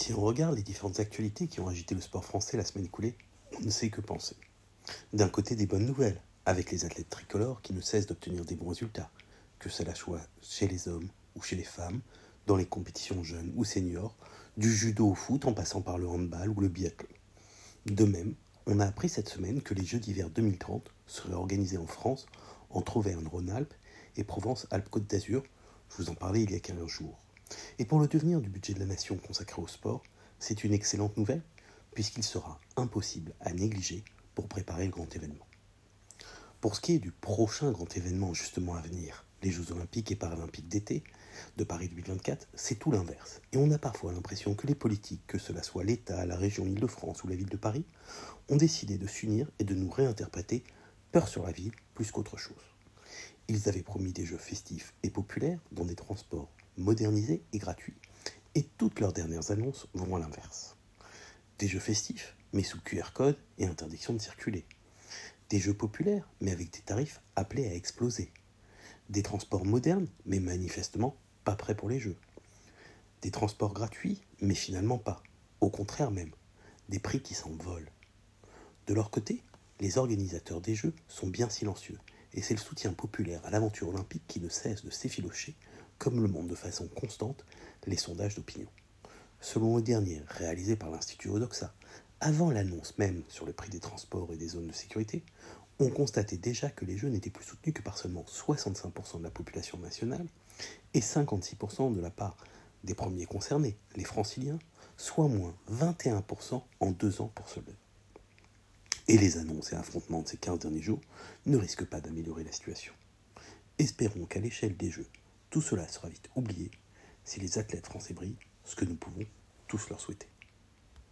Si on regarde les différentes actualités qui ont agité le sport français la semaine écoulée, on ne sait que penser. D'un côté, des bonnes nouvelles, avec les athlètes tricolores qui ne cessent d'obtenir des bons résultats, que cela soit chez les hommes ou chez les femmes, dans les compétitions jeunes ou seniors, du judo au foot en passant par le handball ou le biathlon. De même, on a appris cette semaine que les Jeux d'hiver 2030 seraient organisés en France, entre Auvergne-Rhône-Alpes et Provence-Alpes-Côte d'Azur. Je vous en parlais il y a 15 jours. Et pour le devenir du budget de la nation consacré au sport, c'est une excellente nouvelle, puisqu'il sera impossible à négliger pour préparer le grand événement. Pour ce qui est du prochain grand événement justement à venir, les Jeux olympiques et paralympiques d'été de Paris 2024, c'est tout l'inverse. Et on a parfois l'impression que les politiques, que cela soit l'État, la région Île-de-France ou la ville de Paris, ont décidé de s'unir et de nous réinterpréter peur sur la ville plus qu'autre chose. Ils avaient promis des jeux festifs et populaires dans des transports modernisés et gratuits. Et toutes leurs dernières annonces vont à l'inverse. Des jeux festifs, mais sous QR code et interdiction de circuler. Des jeux populaires, mais avec des tarifs appelés à exploser. Des transports modernes, mais manifestement pas prêts pour les jeux. Des transports gratuits, mais finalement pas. Au contraire même, des prix qui s'envolent. De leur côté, les organisateurs des Jeux sont bien silencieux, et c'est le soutien populaire à l'aventure olympique qui ne cesse de s'effilocher comme le montrent de façon constante les sondages d'opinion. Selon le dernier, réalisé par l'Institut Odoxa, avant l'annonce même sur le prix des transports et des zones de sécurité, on constatait déjà que les Jeux n'étaient plus soutenus que par seulement 65% de la population nationale et 56% de la part des premiers concernés, les franciliens, soit moins 21% en deux ans pour ceux-là. Et les annonces et affrontements de ces 15 derniers jours ne risquent pas d'améliorer la situation. Espérons qu'à l'échelle des Jeux, tout cela sera vite oublié si les athlètes français brillent, ce que nous pouvons tous leur souhaiter.